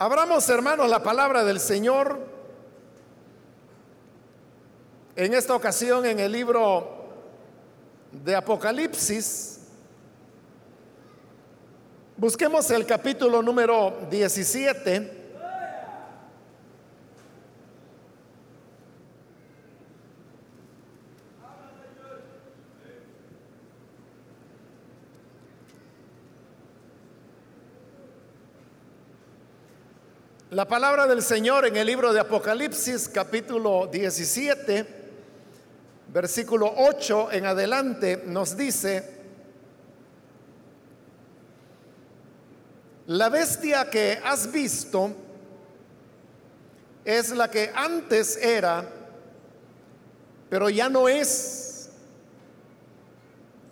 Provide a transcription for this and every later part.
Abramos, hermanos, la palabra del Señor. En esta ocasión en el libro de Apocalipsis. Busquemos el capítulo número 17. La palabra del Señor en el libro de Apocalipsis capítulo 17, versículo 8 en adelante nos dice, la bestia que has visto es la que antes era, pero ya no es,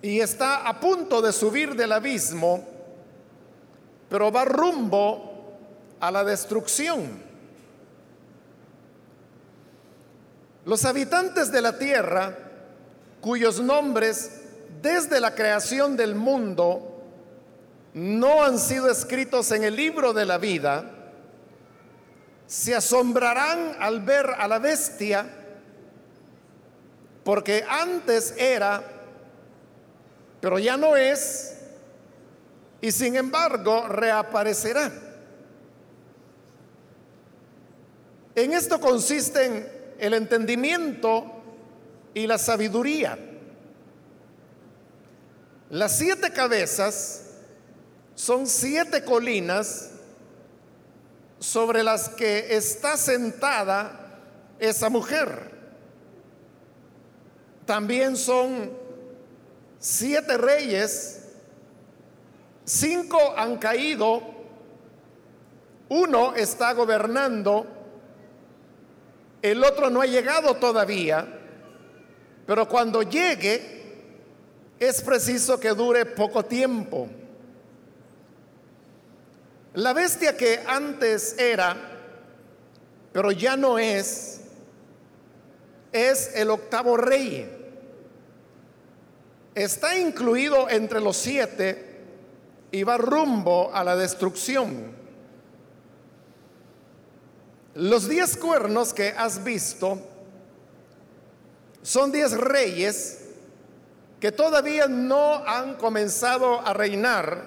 y está a punto de subir del abismo, pero va rumbo a la destrucción. Los habitantes de la tierra, cuyos nombres desde la creación del mundo no han sido escritos en el libro de la vida, se asombrarán al ver a la bestia, porque antes era, pero ya no es, y sin embargo reaparecerá. En esto consisten el entendimiento y la sabiduría. Las siete cabezas son siete colinas sobre las que está sentada esa mujer. También son siete reyes, cinco han caído, uno está gobernando el otro no ha llegado todavía, pero cuando llegue es preciso que dure poco tiempo. La bestia que antes era, pero ya no es, es el octavo rey. Está incluido entre los siete y va rumbo a la destrucción. Los diez cuernos que has visto son diez reyes que todavía no han comenzado a reinar,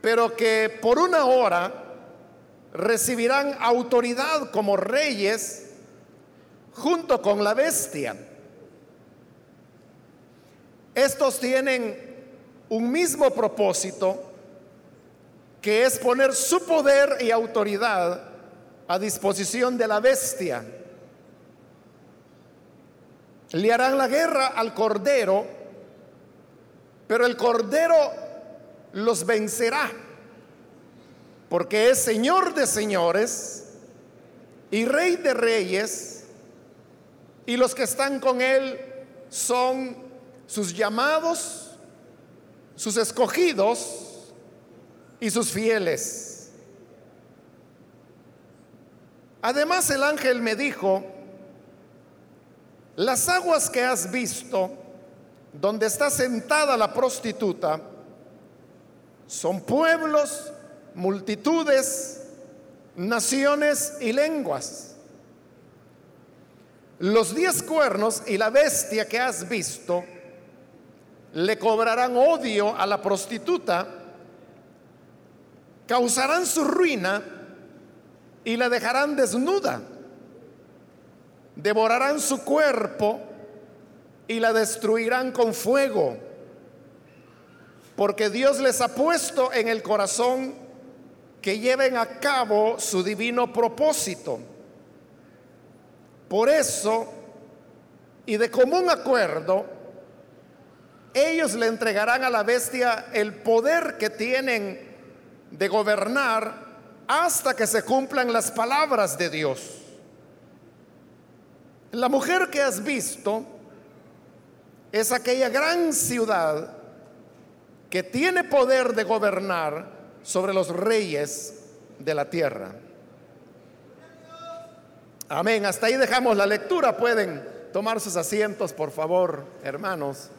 pero que por una hora recibirán autoridad como reyes junto con la bestia. Estos tienen un mismo propósito que es poner su poder y autoridad a disposición de la bestia. Le harán la guerra al cordero, pero el cordero los vencerá, porque es Señor de señores y Rey de reyes, y los que están con él son sus llamados, sus escogidos, y sus fieles. Además el ángel me dijo, las aguas que has visto, donde está sentada la prostituta, son pueblos, multitudes, naciones y lenguas. Los diez cuernos y la bestia que has visto le cobrarán odio a la prostituta causarán su ruina y la dejarán desnuda. Devorarán su cuerpo y la destruirán con fuego. Porque Dios les ha puesto en el corazón que lleven a cabo su divino propósito. Por eso, y de común acuerdo, ellos le entregarán a la bestia el poder que tienen de gobernar hasta que se cumplan las palabras de Dios. La mujer que has visto es aquella gran ciudad que tiene poder de gobernar sobre los reyes de la tierra. Amén. Hasta ahí dejamos la lectura. Pueden tomar sus asientos, por favor, hermanos.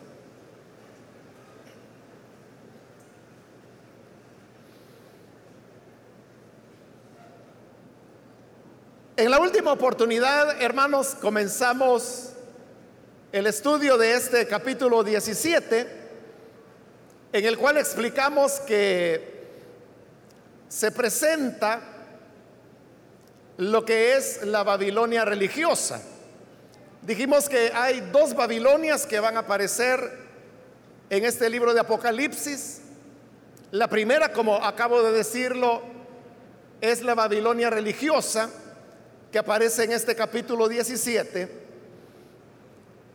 En la última oportunidad, hermanos, comenzamos el estudio de este capítulo 17, en el cual explicamos que se presenta lo que es la Babilonia religiosa. Dijimos que hay dos Babilonias que van a aparecer en este libro de Apocalipsis. La primera, como acabo de decirlo, es la Babilonia religiosa que aparece en este capítulo 17.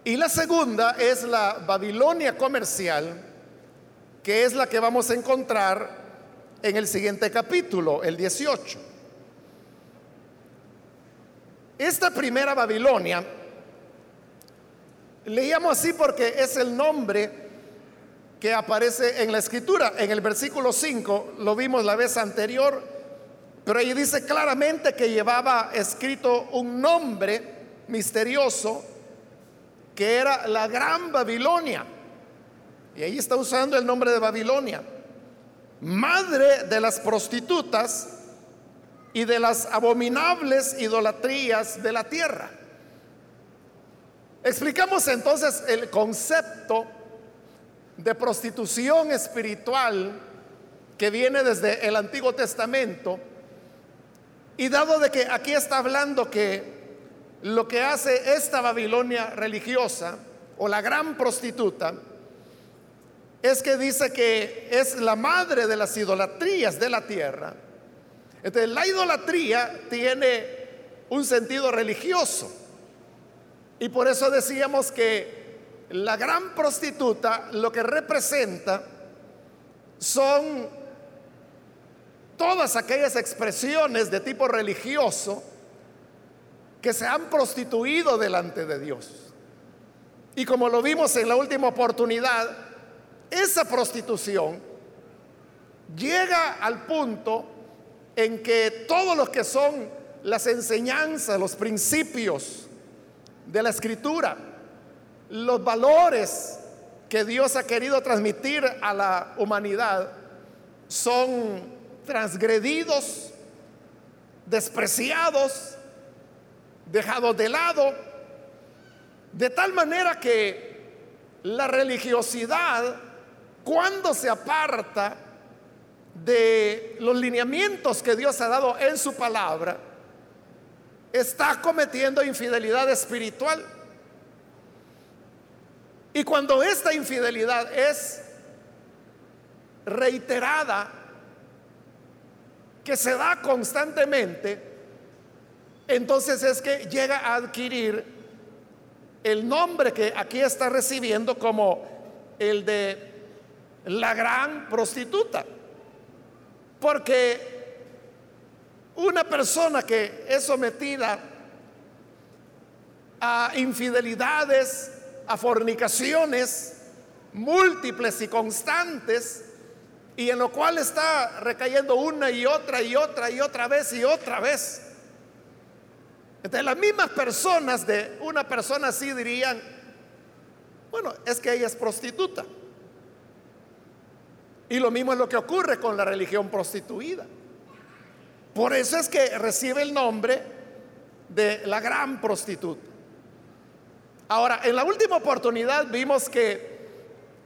Y la segunda es la Babilonia comercial, que es la que vamos a encontrar en el siguiente capítulo, el 18. Esta primera Babilonia, le llamo así porque es el nombre que aparece en la escritura. En el versículo 5 lo vimos la vez anterior pero ahí dice claramente que llevaba escrito un nombre misterioso que era la Gran Babilonia. Y ahí está usando el nombre de Babilonia. Madre de las prostitutas y de las abominables idolatrías de la tierra. Explicamos entonces el concepto de prostitución espiritual que viene desde el Antiguo Testamento y dado de que aquí está hablando que lo que hace esta Babilonia religiosa o la gran prostituta es que dice que es la madre de las idolatrías de la tierra. Entonces la idolatría tiene un sentido religioso. Y por eso decíamos que la gran prostituta lo que representa son todas aquellas expresiones de tipo religioso que se han prostituido delante de Dios. Y como lo vimos en la última oportunidad, esa prostitución llega al punto en que todos los que son las enseñanzas, los principios de la escritura, los valores que Dios ha querido transmitir a la humanidad son transgredidos, despreciados, dejados de lado, de tal manera que la religiosidad, cuando se aparta de los lineamientos que Dios ha dado en su palabra, está cometiendo infidelidad espiritual. Y cuando esta infidelidad es reiterada que se da constantemente, entonces es que llega a adquirir el nombre que aquí está recibiendo como el de la gran prostituta. Porque una persona que es sometida a infidelidades, a fornicaciones múltiples y constantes, y en lo cual está recayendo una y otra y otra y otra vez y otra vez. Entonces las mismas personas de una persona así dirían, bueno, es que ella es prostituta. Y lo mismo es lo que ocurre con la religión prostituida. Por eso es que recibe el nombre de la gran prostituta. Ahora, en la última oportunidad vimos que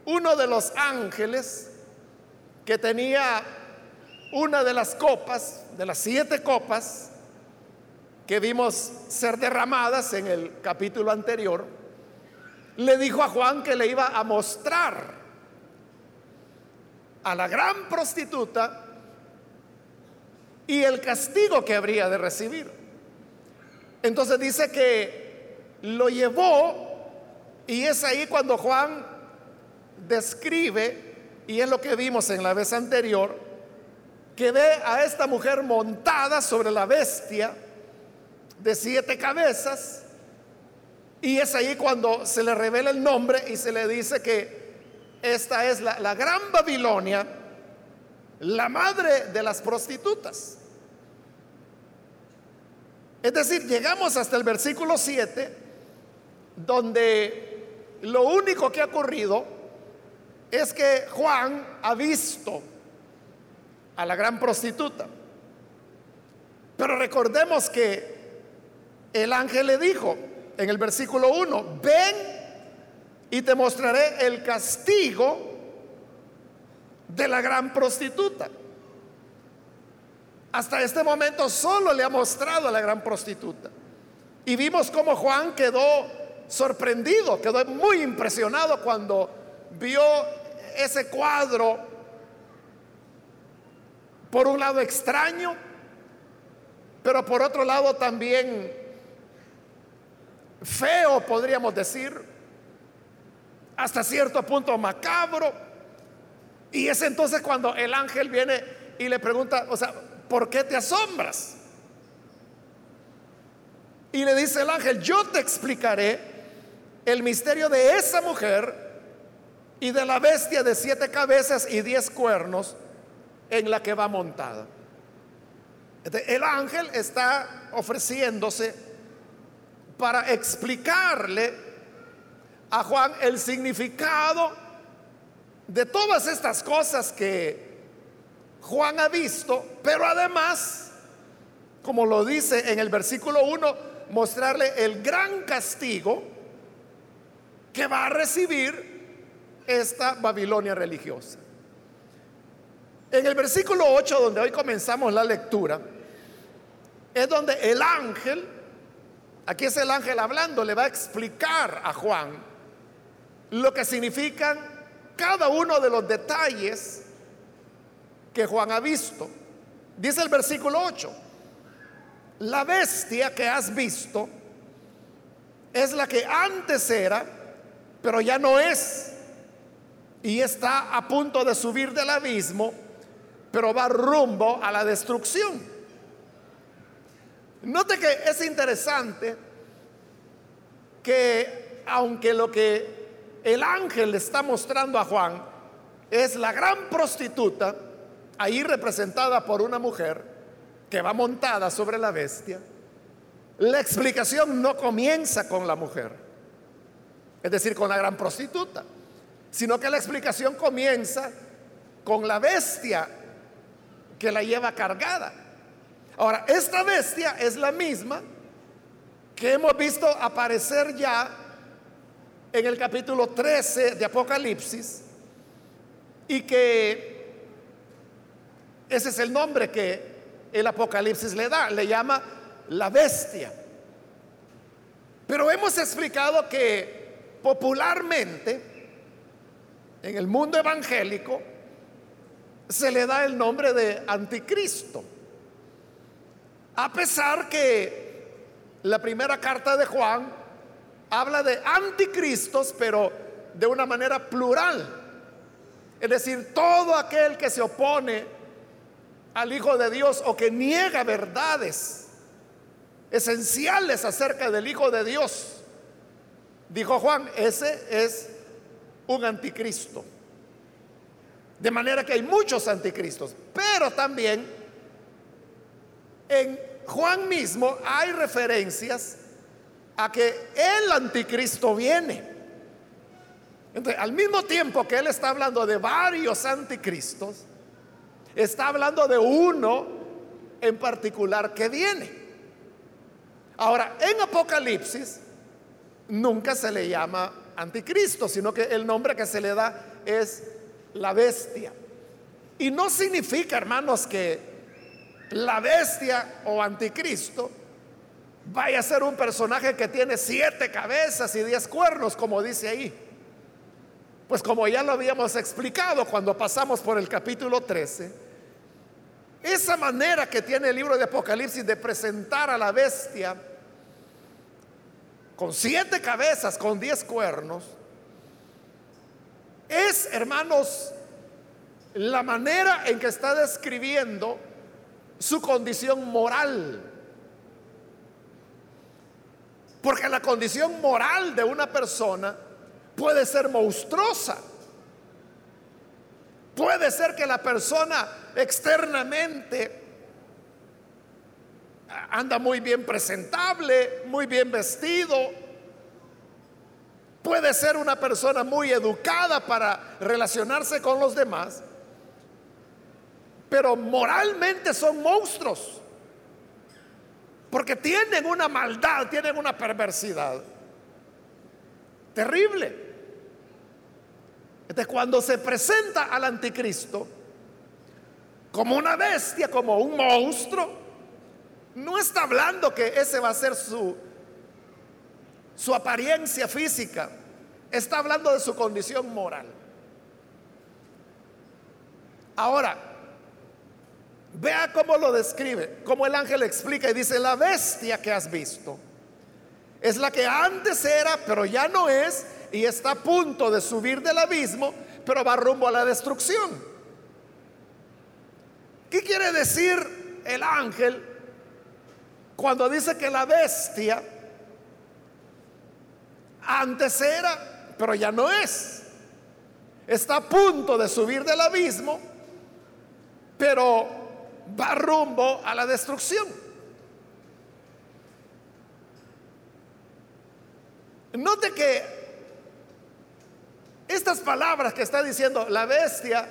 uno de los ángeles que tenía una de las copas, de las siete copas que vimos ser derramadas en el capítulo anterior, le dijo a Juan que le iba a mostrar a la gran prostituta y el castigo que habría de recibir. Entonces dice que lo llevó y es ahí cuando Juan describe y es lo que vimos en la vez anterior, que ve a esta mujer montada sobre la bestia de siete cabezas. Y es ahí cuando se le revela el nombre y se le dice que esta es la, la gran Babilonia, la madre de las prostitutas. Es decir, llegamos hasta el versículo 7, donde lo único que ha ocurrido es que Juan ha visto a la gran prostituta. Pero recordemos que el ángel le dijo en el versículo 1, ven y te mostraré el castigo de la gran prostituta. Hasta este momento solo le ha mostrado a la gran prostituta. Y vimos cómo Juan quedó sorprendido, quedó muy impresionado cuando vio ese cuadro, por un lado extraño, pero por otro lado también feo, podríamos decir, hasta cierto punto macabro. Y es entonces cuando el ángel viene y le pregunta, o sea, ¿por qué te asombras? Y le dice el ángel, yo te explicaré el misterio de esa mujer y de la bestia de siete cabezas y diez cuernos en la que va montada. El ángel está ofreciéndose para explicarle a Juan el significado de todas estas cosas que Juan ha visto, pero además, como lo dice en el versículo 1, mostrarle el gran castigo que va a recibir esta Babilonia religiosa. En el versículo 8, donde hoy comenzamos la lectura, es donde el ángel, aquí es el ángel hablando, le va a explicar a Juan lo que significan cada uno de los detalles que Juan ha visto. Dice el versículo 8, la bestia que has visto es la que antes era, pero ya no es, y está a punto de subir del abismo, pero va rumbo a la destrucción. Note que es interesante que aunque lo que el ángel le está mostrando a Juan es la gran prostituta, ahí representada por una mujer que va montada sobre la bestia, la explicación no comienza con la mujer, es decir, con la gran prostituta, sino que la explicación comienza con la bestia que la lleva cargada. Ahora, esta bestia es la misma que hemos visto aparecer ya en el capítulo 13 de Apocalipsis y que ese es el nombre que el Apocalipsis le da, le llama la bestia. Pero hemos explicado que popularmente en el mundo evangélico se le da el nombre de anticristo. A pesar que la primera carta de Juan habla de anticristos, pero de una manera plural. Es decir, todo aquel que se opone al Hijo de Dios o que niega verdades esenciales acerca del Hijo de Dios, dijo Juan, ese es un anticristo. De manera que hay muchos anticristos, pero también en Juan mismo hay referencias a que el anticristo viene. Entonces, al mismo tiempo que él está hablando de varios anticristos, Está hablando de uno en particular que viene. Ahora, en Apocalipsis nunca se le llama anticristo, sino que el nombre que se le da es la bestia. Y no significa, hermanos, que la bestia o anticristo vaya a ser un personaje que tiene siete cabezas y diez cuernos, como dice ahí. Pues como ya lo habíamos explicado cuando pasamos por el capítulo 13, esa manera que tiene el libro de Apocalipsis de presentar a la bestia con siete cabezas, con diez cuernos, es, hermanos, la manera en que está describiendo su condición moral. Porque la condición moral de una persona puede ser monstruosa. Puede ser que la persona externamente anda muy bien presentable, muy bien vestido. Puede ser una persona muy educada para relacionarse con los demás, pero moralmente son monstruos. Porque tienen una maldad, tienen una perversidad terrible. Entonces, cuando se presenta al anticristo como una bestia, como un monstruo, no está hablando que ese va a ser su, su apariencia física, está hablando de su condición moral. Ahora, vea cómo lo describe, cómo el ángel explica y dice, la bestia que has visto es la que antes era, pero ya no es, y está a punto de subir del abismo, pero va rumbo a la destrucción. ¿Qué quiere decir el ángel cuando dice que la bestia antes era, pero ya no es? Está a punto de subir del abismo, pero va rumbo a la destrucción. Note que estas palabras que está diciendo la bestia,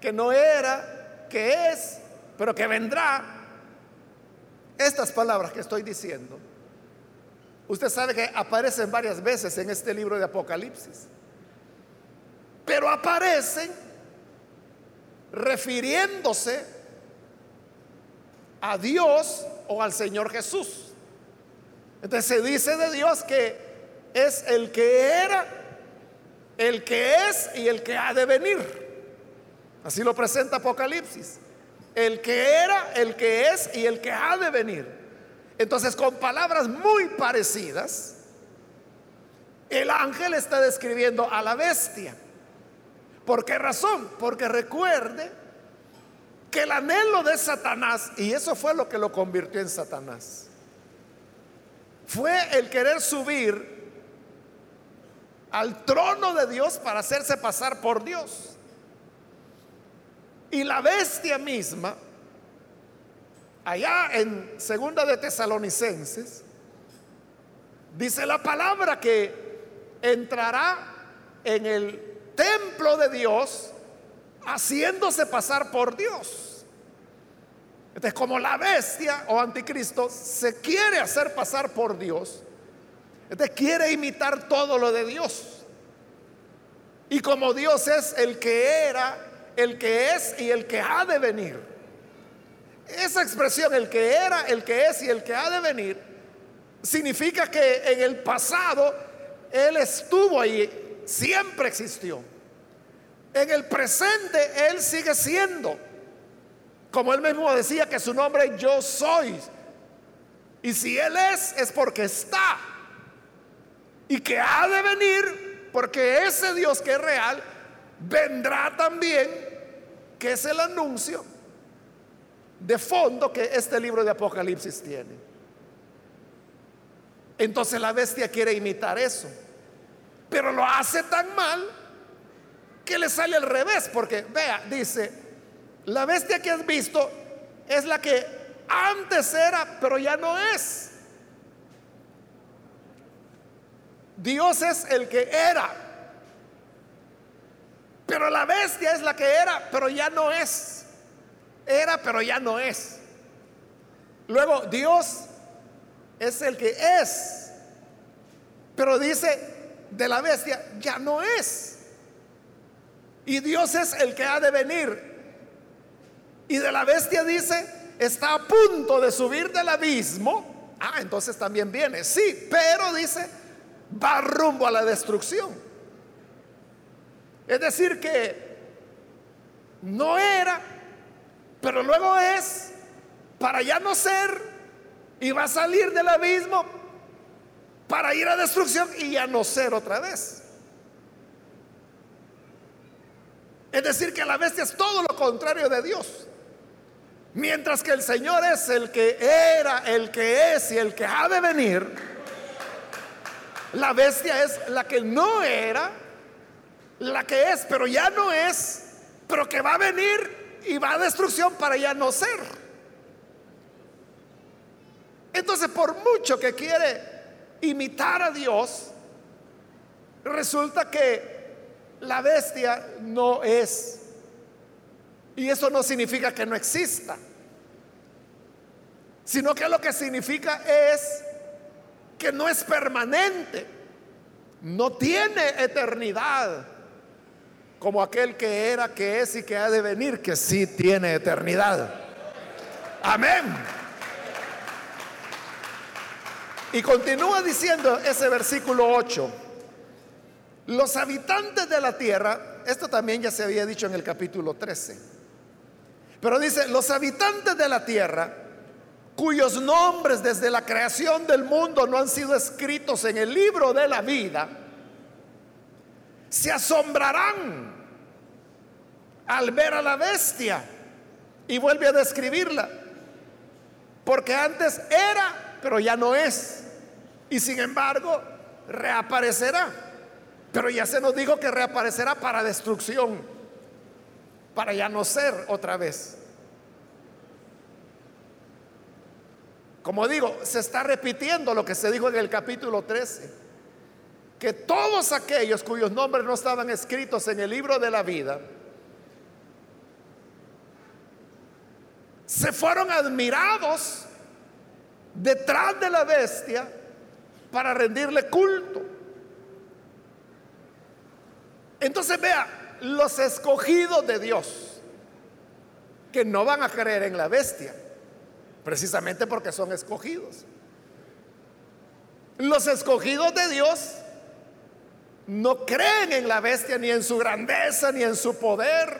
que no era, que es, pero que vendrá, estas palabras que estoy diciendo, usted sabe que aparecen varias veces en este libro de Apocalipsis, pero aparecen refiriéndose a Dios o al Señor Jesús. Entonces se dice de Dios que es el que era, el que es y el que ha de venir. Así lo presenta Apocalipsis. El que era, el que es y el que ha de venir. Entonces con palabras muy parecidas, el ángel está describiendo a la bestia. ¿Por qué razón? Porque recuerde que el anhelo de Satanás, y eso fue lo que lo convirtió en Satanás, fue el querer subir al trono de Dios para hacerse pasar por Dios. Y la bestia misma, allá en segunda de Tesalonicenses, dice la palabra que entrará en el templo de Dios haciéndose pasar por Dios. Entonces, como la bestia o anticristo se quiere hacer pasar por Dios, entonces quiere imitar todo lo de Dios. Y como Dios es el que era, el que es y el que ha de venir. Esa expresión, el que era, el que es y el que ha de venir, significa que en el pasado Él estuvo ahí siempre existió. En el presente Él sigue siendo. Como Él mismo decía que su nombre yo soy. Y si Él es, es porque está. Y que ha de venir, porque ese Dios que es real, vendrá también, que es el anuncio de fondo que este libro de Apocalipsis tiene. Entonces la bestia quiere imitar eso. Pero lo hace tan mal que le sale al revés, porque vea, dice, la bestia que has visto es la que antes era, pero ya no es. Dios es el que era, pero la bestia es la que era, pero ya no es. Era, pero ya no es. Luego, Dios es el que es, pero dice, de la bestia ya no es. Y Dios es el que ha de venir. Y de la bestia dice, está a punto de subir del abismo. Ah, entonces también viene. Sí, pero dice, va rumbo a la destrucción. Es decir, que no era, pero luego es, para ya no ser, y va a salir del abismo para ir a destrucción y ya no ser otra vez. Es decir, que la bestia es todo lo contrario de Dios. Mientras que el Señor es el que era, el que es y el que ha de venir, la bestia es la que no era, la que es, pero ya no es, pero que va a venir y va a destrucción para ya no ser. Entonces, por mucho que quiere imitar a Dios, resulta que la bestia no es. Y eso no significa que no exista. sino que lo que significa es que no es permanente, no tiene eternidad, como aquel que era, que es y que ha de venir, que sí tiene eternidad. Amén. Y continúa diciendo ese versículo 8. Los habitantes de la tierra, esto también ya se había dicho en el capítulo 13, pero dice, los habitantes de la tierra, cuyos nombres desde la creación del mundo no han sido escritos en el libro de la vida, se asombrarán al ver a la bestia. Y vuelve a describirla. Porque antes era, pero ya no es. Y sin embargo, reaparecerá. Pero ya se nos dijo que reaparecerá para destrucción, para ya no ser otra vez. Como digo, se está repitiendo lo que se dijo en el capítulo 13, que todos aquellos cuyos nombres no estaban escritos en el libro de la vida, se fueron admirados detrás de la bestia para rendirle culto. Entonces vea, los escogidos de Dios, que no van a creer en la bestia, precisamente porque son escogidos. Los escogidos de Dios no creen en la bestia, ni en su grandeza, ni en su poder,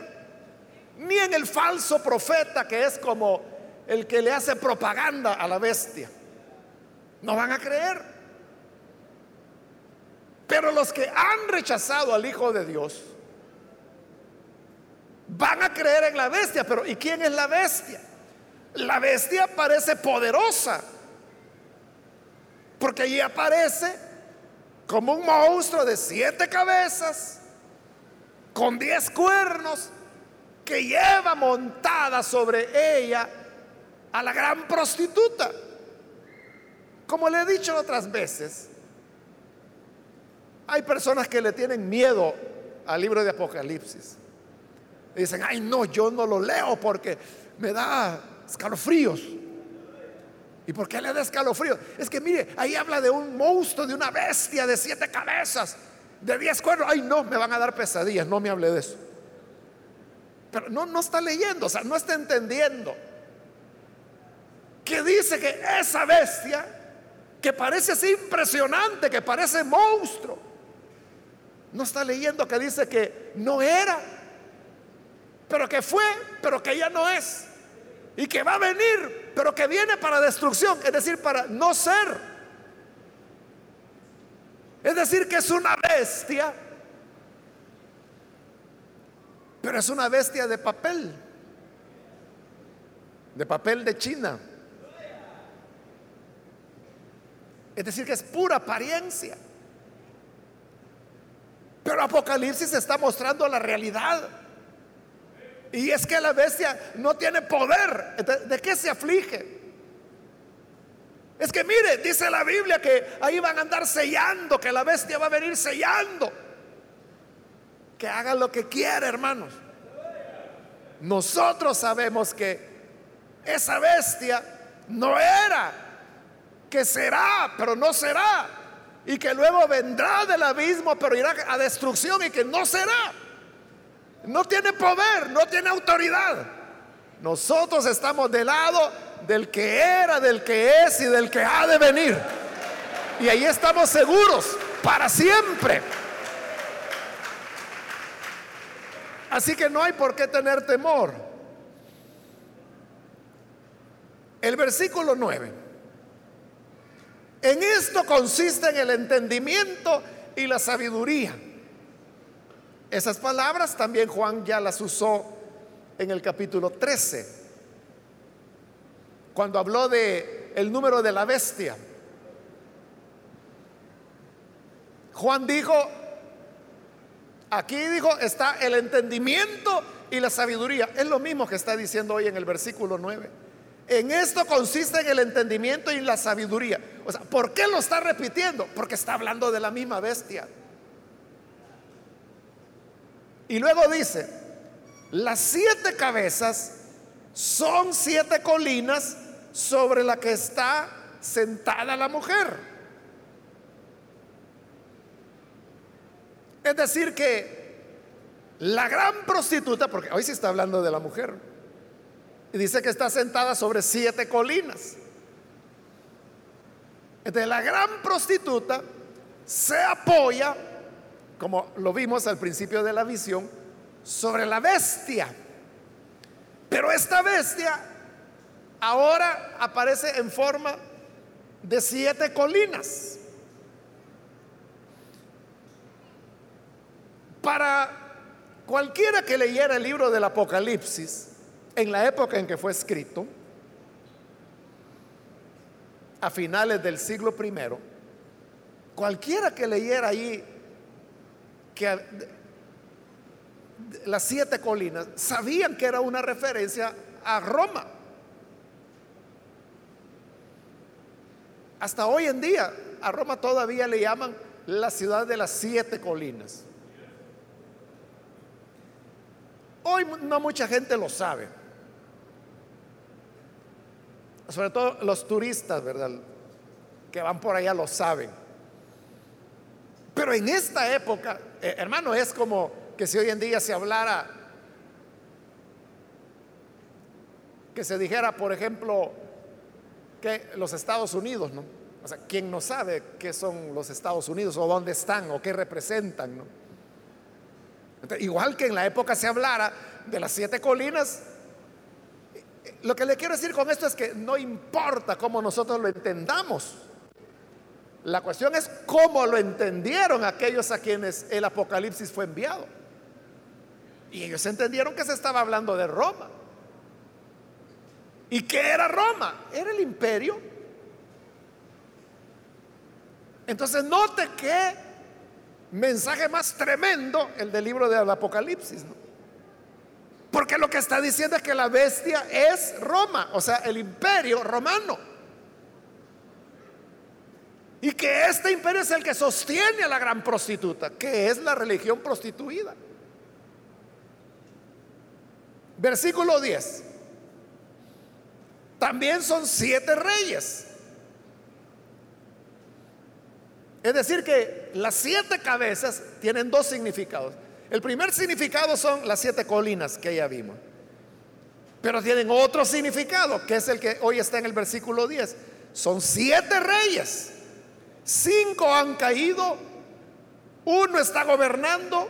ni en el falso profeta que es como el que le hace propaganda a la bestia. No van a creer. Pero los que han rechazado al Hijo de Dios van a creer en la bestia. Pero ¿y quién es la bestia? La bestia parece poderosa. Porque allí aparece como un monstruo de siete cabezas, con diez cuernos, que lleva montada sobre ella a la gran prostituta. Como le he dicho otras veces, hay personas que le tienen miedo al libro de Apocalipsis. dicen, ay no, yo no lo leo porque me da escalofríos. ¿Y por qué le da escalofríos? Es que mire, ahí habla de un monstruo, de una bestia de siete cabezas, de diez cuernos. Ay no, me van a dar pesadillas, no me hable de eso. Pero no, no está leyendo, o sea, no está entendiendo. Que dice que esa bestia, que parece así impresionante, que parece monstruo, no está leyendo que dice que no era, pero que fue, pero que ya no es. Y que va a venir, pero que viene para destrucción, es decir, para no ser. Es decir, que es una bestia, pero es una bestia de papel, de papel de China. Es decir, que es pura apariencia. Pero Apocalipsis está mostrando la realidad. Y es que la bestia no tiene poder. ¿De qué se aflige? Es que mire, dice la Biblia que ahí van a andar sellando, que la bestia va a venir sellando. Que haga lo que quiera, hermanos. Nosotros sabemos que esa bestia no era, que será, pero no será y que luego vendrá del abismo, pero irá a destrucción y que no será. No tiene poder, no tiene autoridad. Nosotros estamos del lado del que era, del que es y del que ha de venir. Y ahí estamos seguros para siempre. Así que no hay por qué tener temor. El versículo 9. En esto consiste en el entendimiento y la sabiduría. Esas palabras también Juan ya las usó en el capítulo 13, cuando habló de el número de la bestia. Juan dijo, aquí dijo, está el entendimiento y la sabiduría. Es lo mismo que está diciendo hoy en el versículo 9. En esto consiste en el entendimiento y la sabiduría. O sea, ¿por qué lo está repitiendo? Porque está hablando de la misma bestia. Y luego dice, las siete cabezas son siete colinas sobre la que está sentada la mujer. Es decir, que la gran prostituta, porque hoy se está hablando de la mujer, y dice que está sentada sobre siete colinas. Entonces la gran prostituta se apoya, como lo vimos al principio de la visión, sobre la bestia. Pero esta bestia ahora aparece en forma de siete colinas. Para cualquiera que leyera el libro del Apocalipsis, en la época en que fue escrito, a finales del siglo I, cualquiera que leyera ahí que las siete colinas sabían que era una referencia a Roma. Hasta hoy en día a Roma todavía le llaman la ciudad de las siete colinas. Hoy no mucha gente lo sabe. Sobre todo los turistas, ¿verdad? Que van por allá lo saben. Pero en esta época, eh, hermano, es como que si hoy en día se hablara, que se dijera, por ejemplo, que los Estados Unidos, ¿no? O sea, ¿quién no sabe qué son los Estados Unidos o dónde están o qué representan, ¿no? igual que en la época se hablara de las siete colinas, lo que le quiero decir con esto es que no importa cómo nosotros lo entendamos. La cuestión es cómo lo entendieron aquellos a quienes el Apocalipsis fue enviado. Y ellos entendieron que se estaba hablando de Roma. ¿Y qué era Roma? Era el imperio. Entonces note qué mensaje más tremendo el del libro del Apocalipsis. Porque lo que está diciendo es que la bestia es Roma, o sea, el imperio romano. Y que este imperio es el que sostiene a la gran prostituta, que es la religión prostituida. Versículo 10. También son siete reyes. Es decir, que las siete cabezas tienen dos significados. El primer significado son las siete colinas que ya vimos. Pero tienen otro significado, que es el que hoy está en el versículo 10. Son siete reyes. Cinco han caído, uno está gobernando,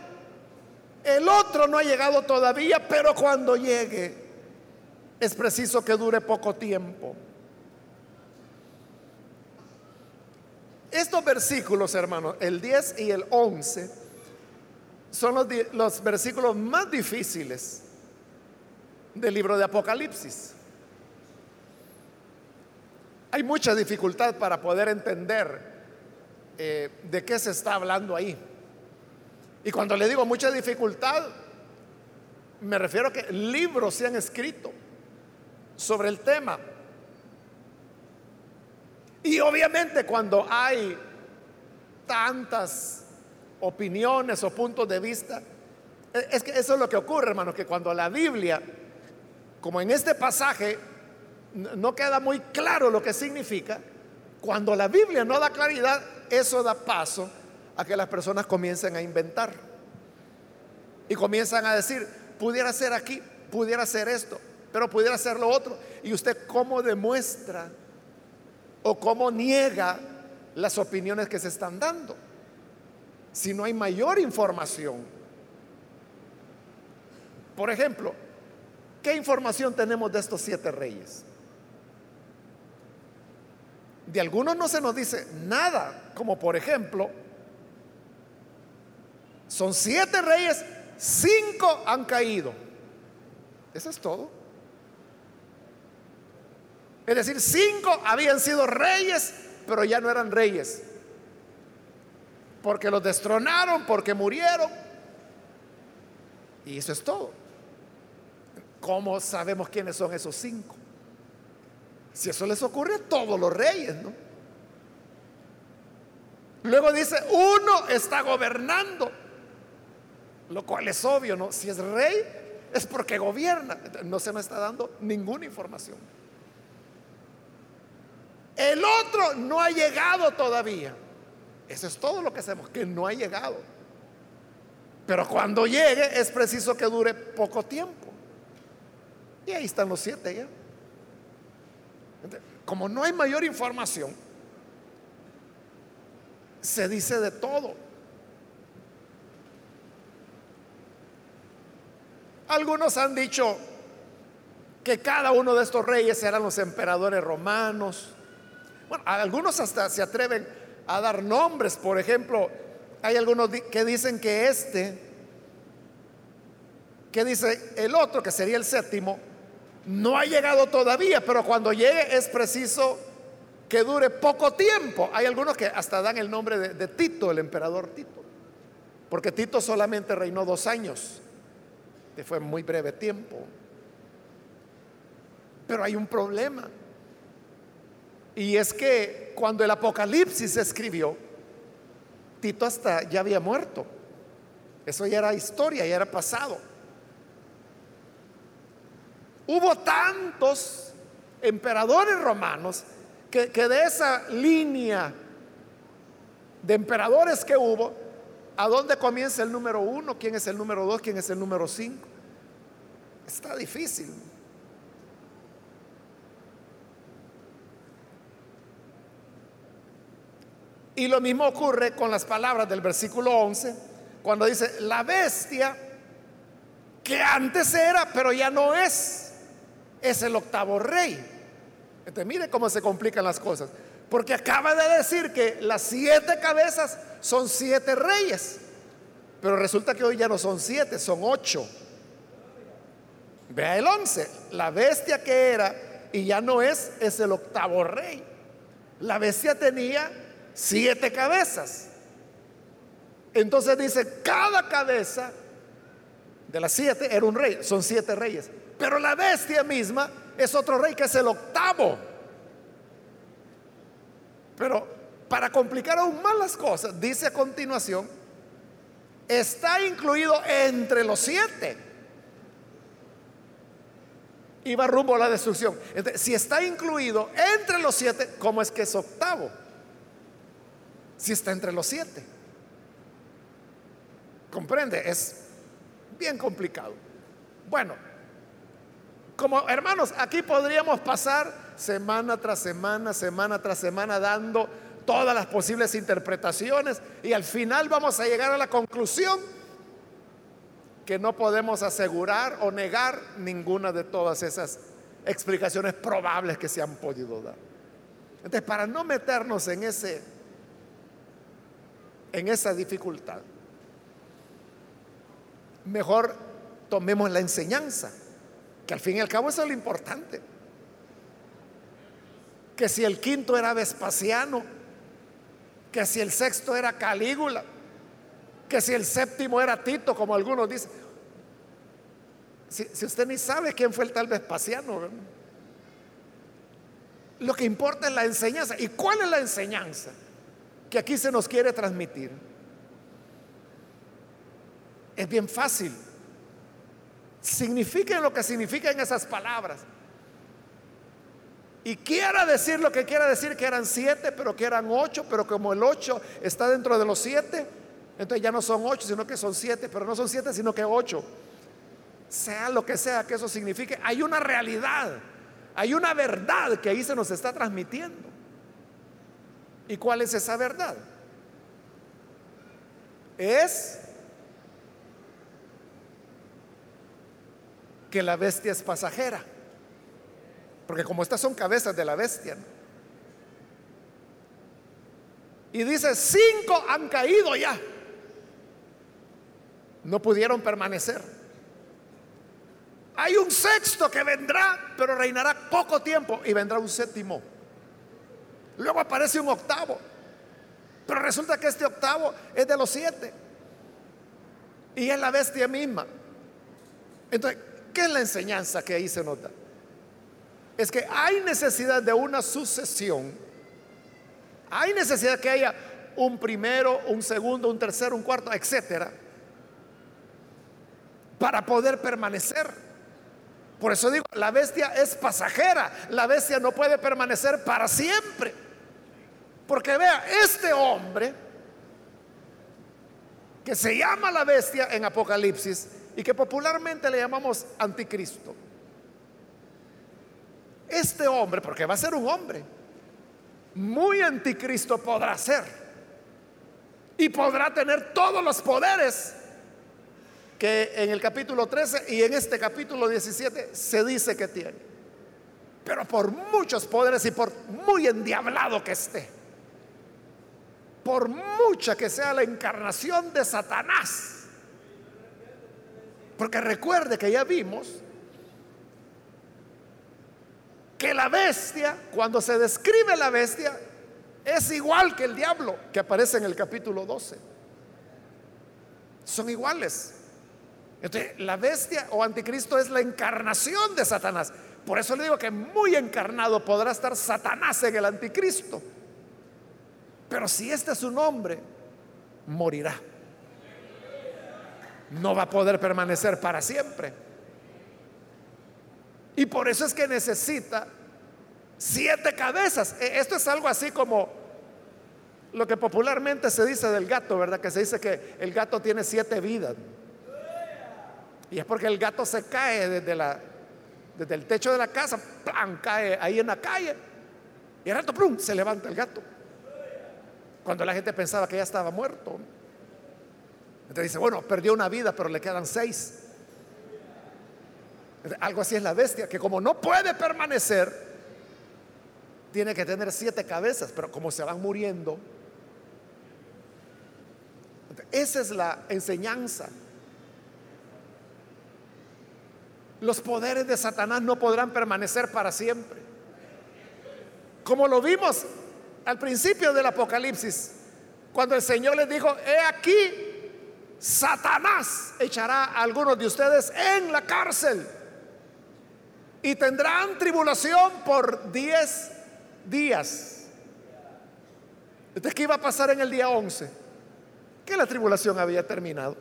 el otro no ha llegado todavía, pero cuando llegue es preciso que dure poco tiempo. Estos versículos, hermanos, el 10 y el 11, son los, los, versículos más difíciles del libro de Apocalipsis. Hay mucha dificultad para poder entender eh, de qué se está hablando ahí. Y cuando le digo mucha dificultad, me refiero a que libros se han escrito sobre el tema. Y obviamente cuando hay tantas opiniones o puntos de vista, e, es que eso es lo que ocurre, hermano, que cuando la Biblia, como en este pasaje, no queda muy claro lo que significa, cuando la Biblia no da claridad, eso da paso a que las personas comiencen a inventar. Y comienzan a decir, pudiera ser aquí, pudiera ser esto, pero pudiera ser lo otro. ¿Y usted cómo demuestra o cómo niega las opiniones que se están dando? Si no hay mayor información. Por ejemplo, ¿qué información tenemos de estos siete reyes? De algunos no se nos dice nada, como por ejemplo, son siete reyes, cinco han caído. Eso es todo. Es decir, cinco habían sido reyes, pero ya no eran reyes. Porque los destronaron, porque murieron. Y eso es todo. ¿Cómo sabemos quiénes son esos cinco? Si eso les ocurre a todos los reyes, ¿no? Luego dice, uno está gobernando, lo cual es obvio, ¿no? Si es rey, es porque gobierna. No se me está dando ninguna información. El otro no ha llegado todavía. Eso es todo lo que hacemos, que no ha llegado. Pero cuando llegue es preciso que dure poco tiempo. Y ahí están los siete ya. Como no hay mayor información, se dice de todo. Algunos han dicho que cada uno de estos reyes eran los emperadores romanos. Bueno, algunos hasta se atreven a dar nombres. Por ejemplo, hay algunos que dicen que este, que dice el otro, que sería el séptimo, no ha llegado todavía, pero cuando llegue es preciso que dure poco tiempo. Hay algunos que hasta dan el nombre de, Tito, el emperador Tito, porque Tito solamente reinó dos años, que fue muy breve tiempo. Pero hay un problema. Y es que cuando el Apocalipsis se escribió, Tito hasta ya había muerto. Eso ya era historia, ya era pasado. Hubo tantos emperadores romanos que, de esa línea de emperadores que hubo, ¿a dónde comienza el número uno? ¿Quién es el número dos? ¿Quién es el número cinco? Está difícil. Y lo mismo ocurre con las palabras del versículo 11, cuando dice, la bestia que antes era, pero ya no es, es el octavo rey. Entonces, mire cómo se complican las cosas. Porque acaba de decir que las siete cabezas son siete reyes. Pero resulta que hoy ya no son siete, son ocho. Vea el once. La bestia que era y ya no es, es el octavo rey. La bestia tenía siete cabezas. Entonces dice, cada cabeza de las siete era un rey, son siete reyes. Pero la bestia misma es otro rey que es el octavo. Pero para complicar aún más las cosas, dice a continuación, está incluido entre los siete. Y va rumbo a la destrucción. Si está incluido entre los siete, ¿cómo es que es octavo? si está entre los siete? ¿Comprende? Es bien complicado. Bueno, como hermanos, aquí podríamos pasar semana tras semana, semana tras semana, dando todas las posibles interpretaciones y al final vamos a llegar a la conclusión que no podemos asegurar o negar ninguna de todas esas explicaciones probables que se han podido dar. Entonces, para no meternos en ese en esa dificultad. Mejor tomemos la enseñanza, que al fin y al cabo eso es lo importante. Que si el quinto era Vespasiano, que si el sexto era Calígula, que si el séptimo era Tito, como algunos dicen. Si, usted ni sabe quién fue el tal Vespasiano, lo que importa es la enseñanza. ¿Y cuál es la enseñanza? que aquí se nos quiere transmitir. Es bien fácil. Signifiquen lo que significan esas palabras. Y quiera decir lo que quiera decir, que eran siete, pero que eran ocho, pero como el ocho está dentro de los siete, entonces ya no son ocho, sino que son siete, pero no son siete, sino que ocho. Sea lo que sea que eso signifique, hay una realidad, hay una verdad que ahí se nos está transmitiendo. ¿Y cuál es esa verdad? Es que la bestia es pasajera. Porque como estas son cabezas de la bestia. Y dice, cinco han caído ya. No pudieron permanecer. Hay un sexto que vendrá, pero reinará poco tiempo y vendrá un séptimo. Luego aparece un octavo. Pero resulta que este octavo es de los siete. Y es la bestia misma. Entonces, ¿qué es la enseñanza que ahí se nota? Es que hay necesidad de una sucesión. Hay necesidad que haya un primero, un segundo, un tercero, un cuarto, etcétera, para poder permanecer. Por eso digo, la bestia es pasajera, la bestia no puede permanecer para siempre. Porque vea, este hombre que se llama la bestia en Apocalipsis y que popularmente le llamamos anticristo. Este hombre, porque va a ser un hombre, muy anticristo podrá ser. Y podrá tener todos los poderes que en el capítulo 13 y en este capítulo 17 se dice que tiene. Pero por muchos poderes y por muy endiablado que esté, por mucha que sea la encarnación de Satanás, porque recuerde que ya vimos que la bestia, cuando se describe la bestia, es igual que el diablo que aparece en el capítulo 12. Son iguales. Entonces, la bestia o anticristo es la encarnación de Satanás. Por eso le digo que muy encarnado podrá estar Satanás en el anticristo. Pero si este es su nombre, morirá. No va a poder permanecer para siempre. Y por eso es que necesita siete cabezas. E, esto es algo así como lo que popularmente se dice del gato, ¿verdad? Que se dice que el gato tiene siete vidas. Y es porque el gato se cae desde, la, desde el techo de la casa, ¡plan! cae ahí en la calle. Y al rato, ¡plum! se levanta el gato. Cuando la gente pensaba que ya estaba muerto. Entonces dice, bueno, perdió una vida, pero le quedan seis. Algo así es la bestia, que como no puede permanecer, tiene que tener siete cabezas, pero como se van muriendo, esa es la enseñanza. Los poderes de Satanás no podrán permanecer para siempre. Como lo vimos al principio del Apocalipsis, cuando el Señor les dijo, he aquí, Satanás echará a algunos de ustedes en la cárcel y tendrán tribulación por 10 días. Entonces, ¿qué iba a pasar en el día 11? Que la tribulación había terminado.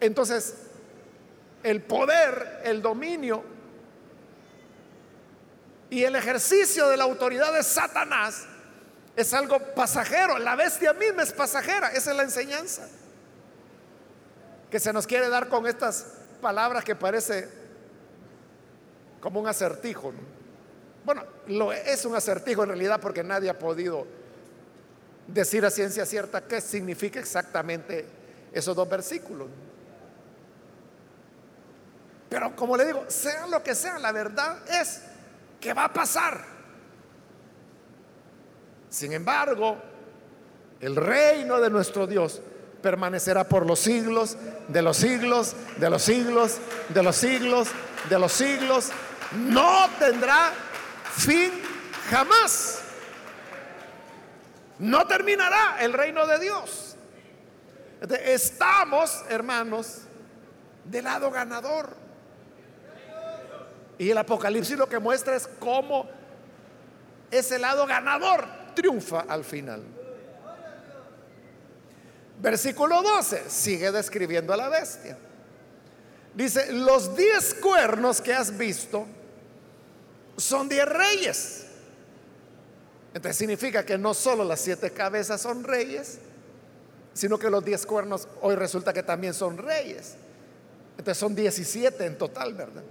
Entonces, el poder, el dominio y el ejercicio de la autoridad de Satanás es algo pasajero. La bestia misma es pasajera. Esa es la enseñanza que se nos quiere dar con estas palabras que parece como un acertijo. Bueno, lo es un acertijo en realidad porque nadie ha podido decir a ciencia cierta qué significa exactamente esos dos versículos. Pero como le digo, sea lo que sea, la verdad es que va a pasar. Sin embargo, el reino de nuestro Dios permanecerá por los siglos, de los siglos, de los siglos, de los siglos, de los siglos. No tendrá fin jamás. No terminará el reino de Dios. Estamos, hermanos, del lado ganador. Y el Apocalipsis lo que muestra es cómo ese lado ganador triunfa al final. Versículo 12 sigue describiendo a la bestia. Dice, los diez cuernos que has visto son diez reyes. Entonces significa que no solo las siete cabezas son reyes, sino que los diez cuernos hoy resulta que también son reyes. Entonces son 17 en total, ¿verdad?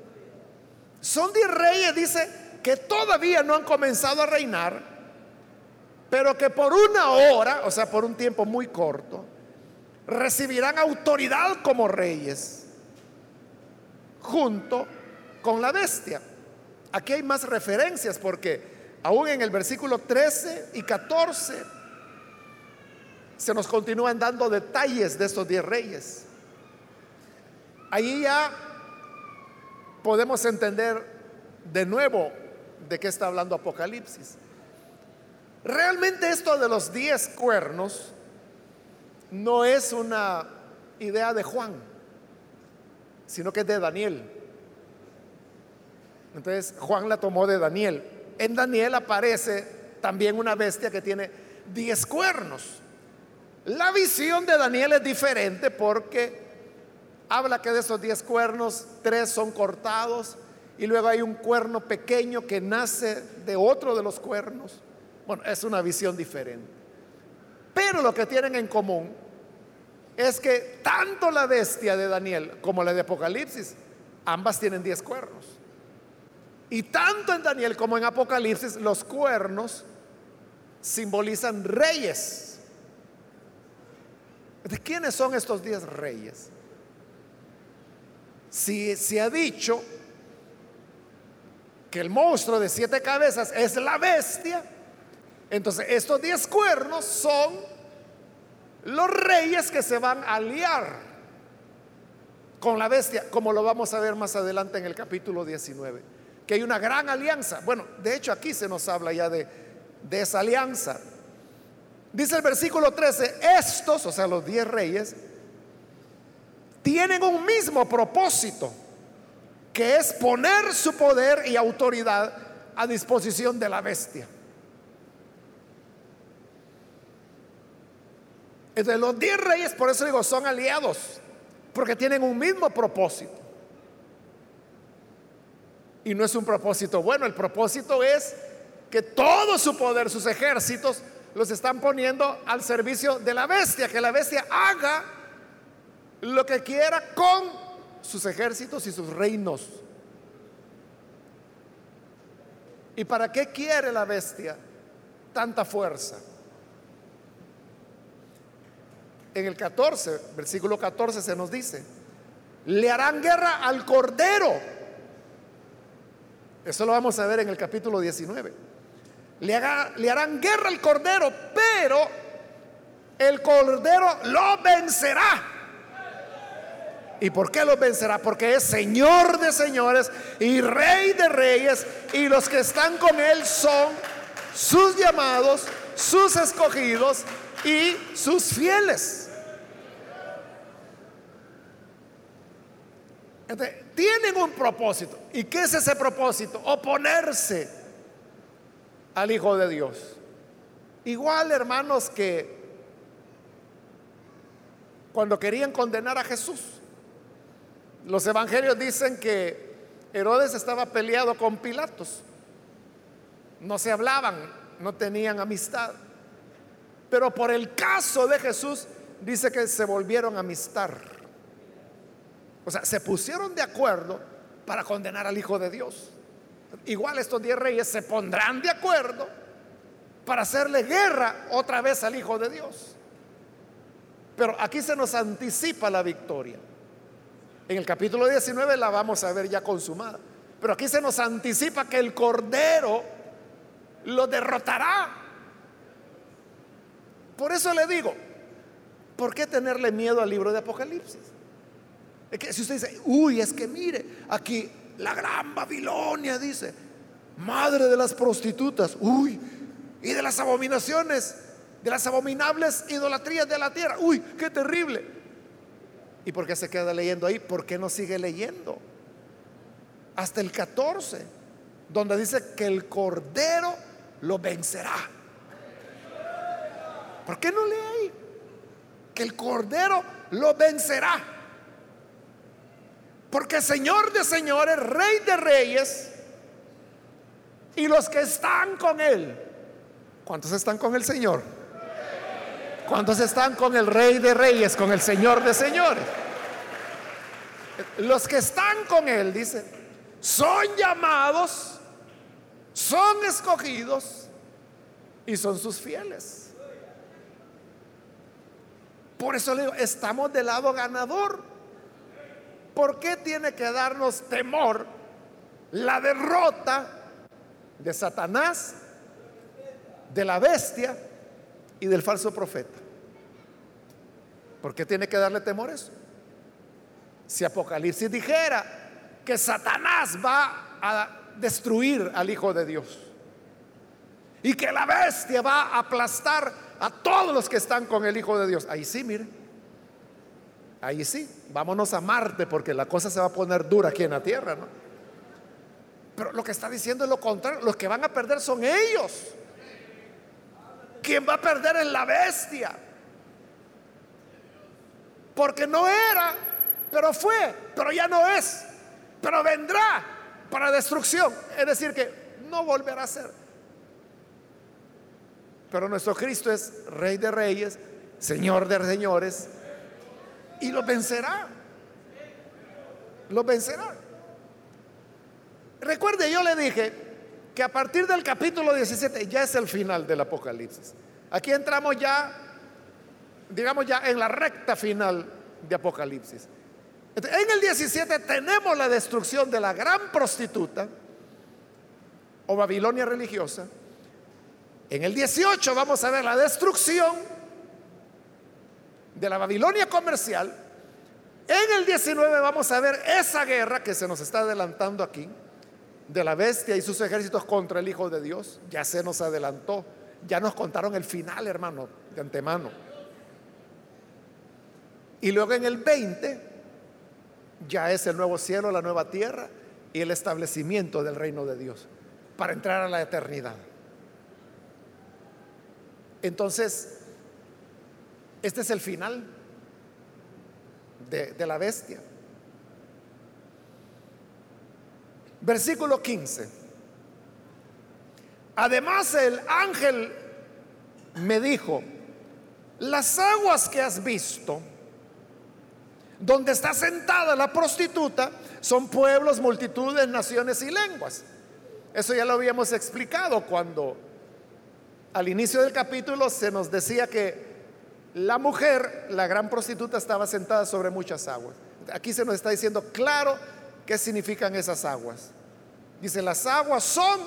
Son diez reyes, dice, que todavía no han comenzado a reinar, pero que por una hora, o sea, por un tiempo muy corto, recibirán autoridad como reyes junto con la bestia. Aquí hay más referencias porque aún en el versículo 13 y 14 se nos continúan dando detalles de estos diez reyes. Ahí ya podemos entender de nuevo de qué está hablando Apocalipsis. Realmente esto de los diez cuernos no es una idea de Juan, sino que es de Daniel. Entonces Juan la tomó de Daniel. En Daniel aparece también una bestia que tiene diez cuernos. La visión de Daniel es diferente porque habla que de esos diez cuernos, tres son cortados y luego hay un cuerno pequeño que nace de otro de los cuernos. Bueno, es una visión diferente. Pero lo que tienen en común es que tanto la bestia de Daniel como la de Apocalipsis, ambas tienen diez cuernos. Y tanto en Daniel como en Apocalipsis, los cuernos simbolizan reyes. ¿De quiénes son estos diez reyes? Si se ha dicho que el monstruo de siete cabezas es la bestia, entonces estos diez cuernos son los reyes que se van a aliar con la bestia, como lo vamos a ver más adelante en el capítulo 19, que hay una gran alianza. Bueno, de hecho aquí se nos habla ya de, esa alianza. Dice el versículo 13, estos, o sea, los diez reyes, tienen un mismo propósito que es poner su poder y autoridad a disposición de la bestia. De los diez reyes, por eso digo, son aliados, porque tienen un mismo propósito. Y no es un propósito bueno, el propósito es que todo su poder, sus ejércitos, los están poniendo al servicio de la bestia, que la bestia haga lo que quiera con sus ejércitos y sus reinos. ¿Y para qué quiere la bestia tanta fuerza? En el 14, versículo 14 se nos dice, le harán guerra al cordero. Eso lo vamos a ver en el capítulo 19. Le, le harán guerra al cordero, pero el cordero lo vencerá. ¿Y por qué los vencerá? Porque es Señor de señores y Rey de reyes y los que están con Él son sus llamados, sus escogidos y sus fieles. Tienen un propósito. ¿Y qué es ese propósito? Oponerse al Hijo de Dios. Igual, hermanos, que cuando querían condenar a Jesús. Los evangelios dicen que Herodes estaba peleado con Pilatos. No se hablaban, no tenían amistad. Pero por el caso de Jesús dice que se volvieron a amistar. O sea, se pusieron de acuerdo para condenar al Hijo de Dios. Igual estos diez reyes se pondrán de acuerdo para hacerle guerra otra vez al Hijo de Dios. Pero aquí se nos anticipa la victoria. En el capítulo 19 la vamos a ver ya consumada. Pero aquí se nos anticipa que el Cordero lo derrotará. Por eso le digo, ¿por qué tenerle miedo al libro de Apocalipsis? Es que si usted dice, uy, es que mire, aquí la gran Babilonia dice, madre de las prostitutas, uy, y de las abominaciones, de las abominables idolatrías de la tierra, uy, qué terrible. ¿Y por qué se queda leyendo ahí? ¿Por qué no sigue leyendo? Hasta el 14, donde dice que el Cordero lo vencerá. ¿Por qué no lee ahí? Que el Cordero lo vencerá. Porque Señor de señores, Rey de reyes, y los que están con Él, ¿cuántos están con el Señor? ¿Cuántos están con el Rey de Reyes, con el Señor de Señores? Los que están con Él, dice, son llamados, son escogidos y son sus fieles. Por eso le digo, estamos del lado ganador. ¿Por qué tiene que darnos temor la derrota de Satanás, de la bestia y del falso profeta. ¿Por qué tiene que darle temor eso? Si Apocalipsis dijera que Satanás va a destruir al Hijo de Dios y que la bestia va a aplastar a todos los que están con el Hijo de Dios, ahí sí, mire, ahí sí, vámonos a Marte porque la cosa se va a poner dura aquí en la tierra, ¿no? Pero lo que está diciendo es lo contrario, los que van a perder son ellos. Quien va a perder es la bestia. Porque no era pero fue, pero ya no es, pero vendrá para destrucción. Es decir, que no volverá a ser. Pero nuestro Cristo es Rey de Reyes, Señor de Señores, y lo vencerá. Lo vencerá. Recuerde, yo le dije que a partir del capítulo 17 ya es el final del Apocalipsis. Aquí entramos ya, digamos ya en la recta final de Apocalipsis. En el 17 tenemos la destrucción de la gran prostituta o Babilonia religiosa. En el 18 vamos a ver la destrucción de la Babilonia comercial. En el 19 vamos a ver esa guerra que se nos está adelantando aquí, de la bestia y sus ejércitos contra el Hijo de Dios. Ya se nos adelantó, ya nos contaron el final, hermano, de antemano. Y luego en el 20 ya es el nuevo cielo, la nueva tierra y el establecimiento del reino de Dios para entrar a la eternidad. Entonces, este es el final de, la bestia. Versículo 15. Además el ángel me dijo, las aguas que has visto, donde está sentada la prostituta, son pueblos, multitudes, naciones y lenguas. Eso ya lo habíamos explicado cuando al inicio del capítulo se nos decía que la mujer, la gran prostituta, estaba sentada sobre muchas aguas. Aquí se nos está diciendo claro qué significan esas aguas. Dice, las aguas son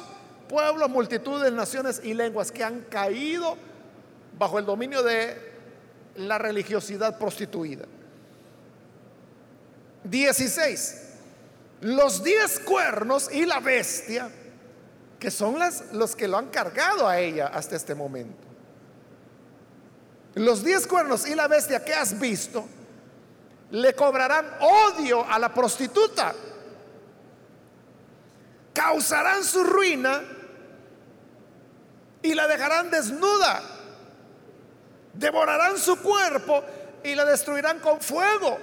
pueblos, multitudes, naciones y lenguas que han caído bajo el dominio de la religiosidad prostituida. 16. Los diez cuernos y la bestia que son las, los que lo han cargado a ella hasta este momento. Los diez cuernos y la bestia que has visto le cobrarán odio a la prostituta, causarán su ruina y la dejarán desnuda, devorarán su cuerpo y la destruirán con fuego.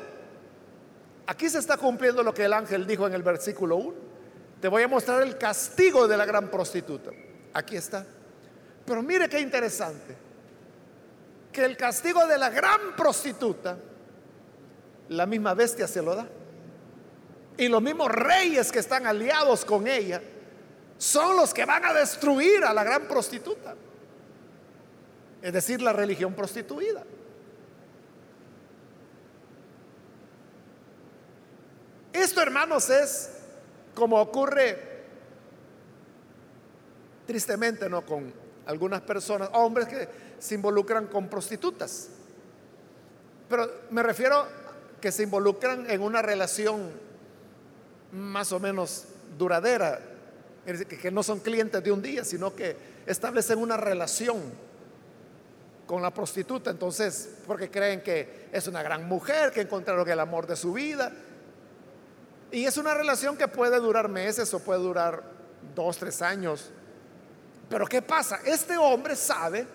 Aquí se está cumpliendo lo que el ángel dijo en el versículo 1. Te voy a mostrar el castigo de la gran prostituta. Aquí está. Pero mire qué interesante. Que el castigo de la gran prostituta, la misma bestia se lo da. Y los mismos reyes que están aliados con ella son los que van a destruir a la gran prostituta. Es decir, la religión prostituida. Esto, hermanos, es como ocurre tristemente, ¿no? Con algunas personas, hombres que se involucran con prostitutas. Pero me refiero que se involucran en una relación más o menos duradera, que no son clientes de un día, sino que establecen una relación con la prostituta, entonces, porque creen que es una gran mujer, que encontraron el amor de su vida, y es una relación que puede durar meses o puede durar dos, tres años. Pero ¿qué pasa? Este hombre sabe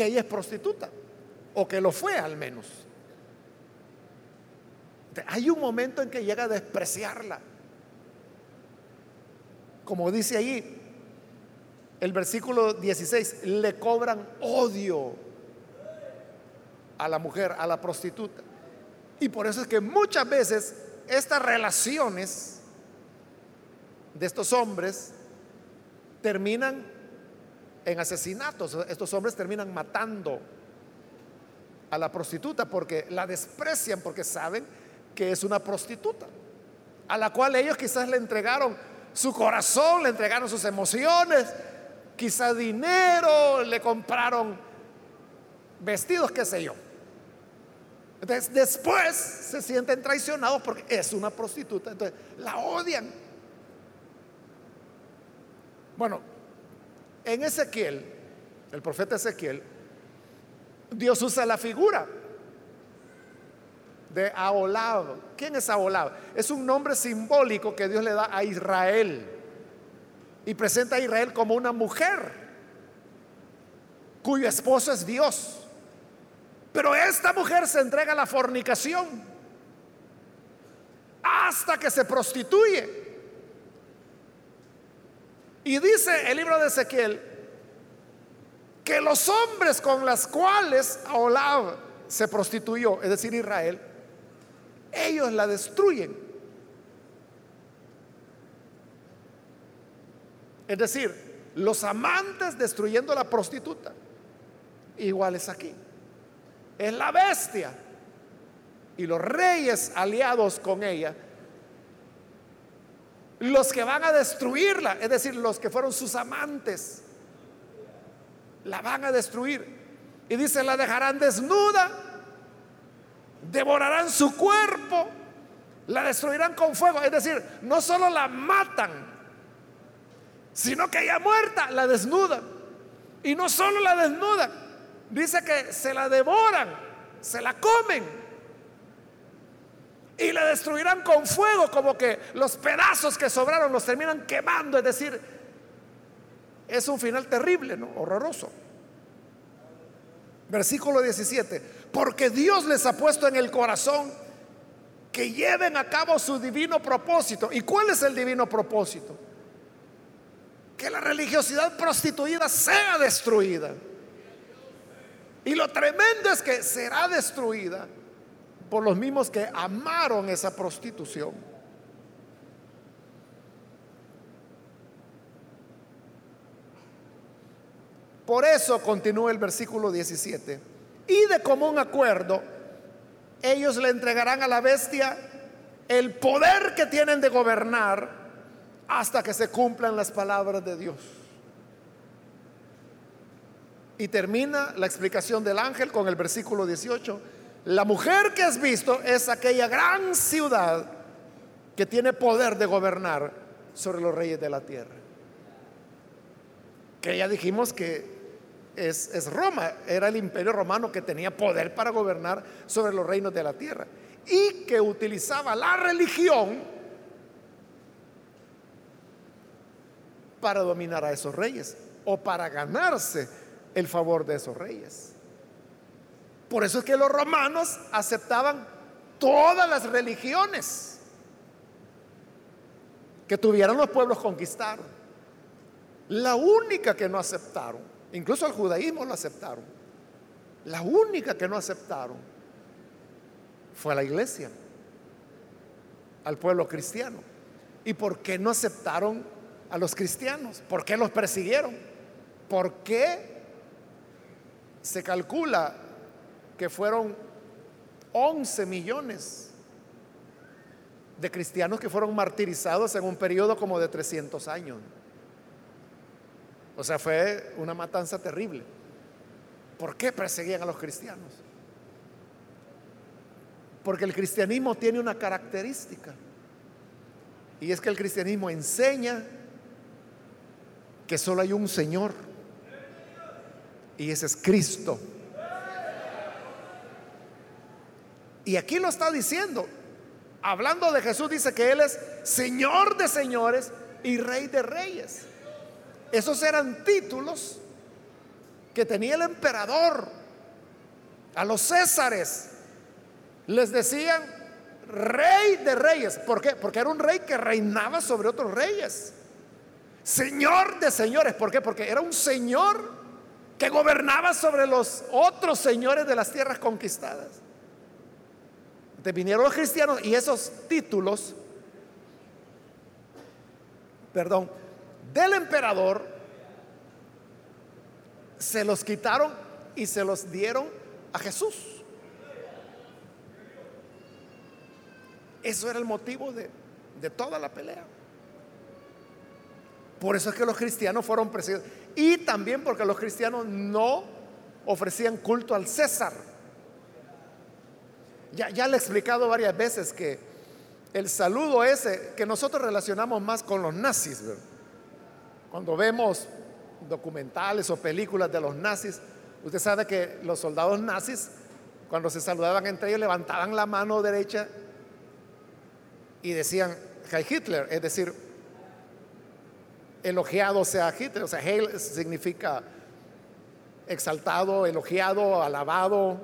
que ella es prostituta, o que lo fue al menos. Hay un momento en que llega a despreciarla. Como dice ahí el versículo 16, le cobran odio a la mujer, a la prostituta. Y por eso es que muchas veces estas relaciones de estos hombres terminan en asesinatos. Estos hombres terminan matando a la prostituta porque la desprecian, porque saben que es una prostituta, a la cual ellos quizás le entregaron su corazón, le entregaron sus emociones, quizás dinero, le compraron vestidos, qué sé yo. Entonces después se sienten traicionados porque es una prostituta. Entonces la odian. Bueno, en Ezequiel, el profeta Ezequiel, Dios usa la figura de Aolab. ¿Quién es Aolab? Es un nombre simbólico que Dios le da a Israel y presenta a Israel como una mujer cuyo esposo es Dios. Pero esta mujer se entrega a la fornicación. hasta que se prostituye. Y dice el libro de Ezequiel que los hombres con los cuales Aholav se prostituyó, es decir, Israel, ellos la destruyen. Es decir, los amantes destruyendo a la prostituta. Igual es aquí. Es la bestia. Y los reyes aliados con ella los que van a destruirla, es decir, los que fueron sus amantes, la van a destruir. Y dice, la dejarán desnuda, devorarán su cuerpo, la destruirán con fuego. Es decir, no solo la matan, sino que ya muerta la desnudan. Y no solo la desnudan, dice que se la devoran, se la comen y la destruirán con fuego, como que los pedazos que sobraron los terminan quemando, es decir, es un final terrible, ¿no? Horroroso. Versículo 17, porque Dios les ha puesto en el corazón que lleven a cabo su divino propósito. ¿Y cuál es el divino propósito? Que la religiosidad prostituida sea destruida. Y lo tremendo es que será destruida por los mismos que amaron esa prostitución. Por eso continúa el versículo 17. Y de común acuerdo, ellos le entregarán a la bestia el poder que tienen de gobernar hasta que se cumplan las palabras de Dios. Y termina la explicación del ángel con el versículo 18 la mujer que has visto es aquella gran ciudad que tiene poder de gobernar sobre los reyes de la tierra. Que ya dijimos que es, Roma, era el imperio romano que tenía poder para gobernar sobre los reinos de la tierra y que utilizaba la religión para dominar a esos reyes o para ganarse el favor de esos reyes. Por eso es que los romanos aceptaban todas las religiones que tuvieran los pueblos conquistaron. La única que no aceptaron, incluso el judaísmo lo aceptaron, la única que no aceptaron fue la iglesia, al pueblo cristiano. ¿Y por qué no aceptaron a los cristianos? ¿Por qué los persiguieron? ¿Por qué se calcula que fueron 11 millones de cristianos que fueron martirizados en un periodo como de 300 años. O sea, fue una matanza terrible. ¿Por qué perseguían a los cristianos? Porque el cristianismo tiene una característica. Y es que el cristianismo enseña que solo hay un Señor. Y ese es Cristo. Y aquí lo está diciendo. Hablando de Jesús dice que Él es Señor de señores y Rey de reyes. Esos eran títulos que tenía el emperador. A los césares les decían Rey de reyes. ¿Por qué? Porque era un rey que reinaba sobre otros reyes. Señor de señores. ¿Por qué? Porque era un señor que gobernaba sobre los otros señores de las tierras conquistadas vinieron los cristianos y esos títulos, perdón, del emperador, se los quitaron y se los dieron a Jesús. Eso era el motivo de, de toda la pelea. Por eso es que los cristianos fueron perseguidos. Y también porque los cristianos no ofrecían culto al César. Ya, le he explicado varias veces que el saludo ese que nosotros relacionamos más con los nazis, cuando vemos documentales o películas de los nazis, usted sabe que los soldados nazis, cuando se saludaban entre ellos, levantaban la mano derecha y decían Heil Hitler, es decir, elogiado sea Hitler, o sea, Heil significa exaltado, elogiado, alabado,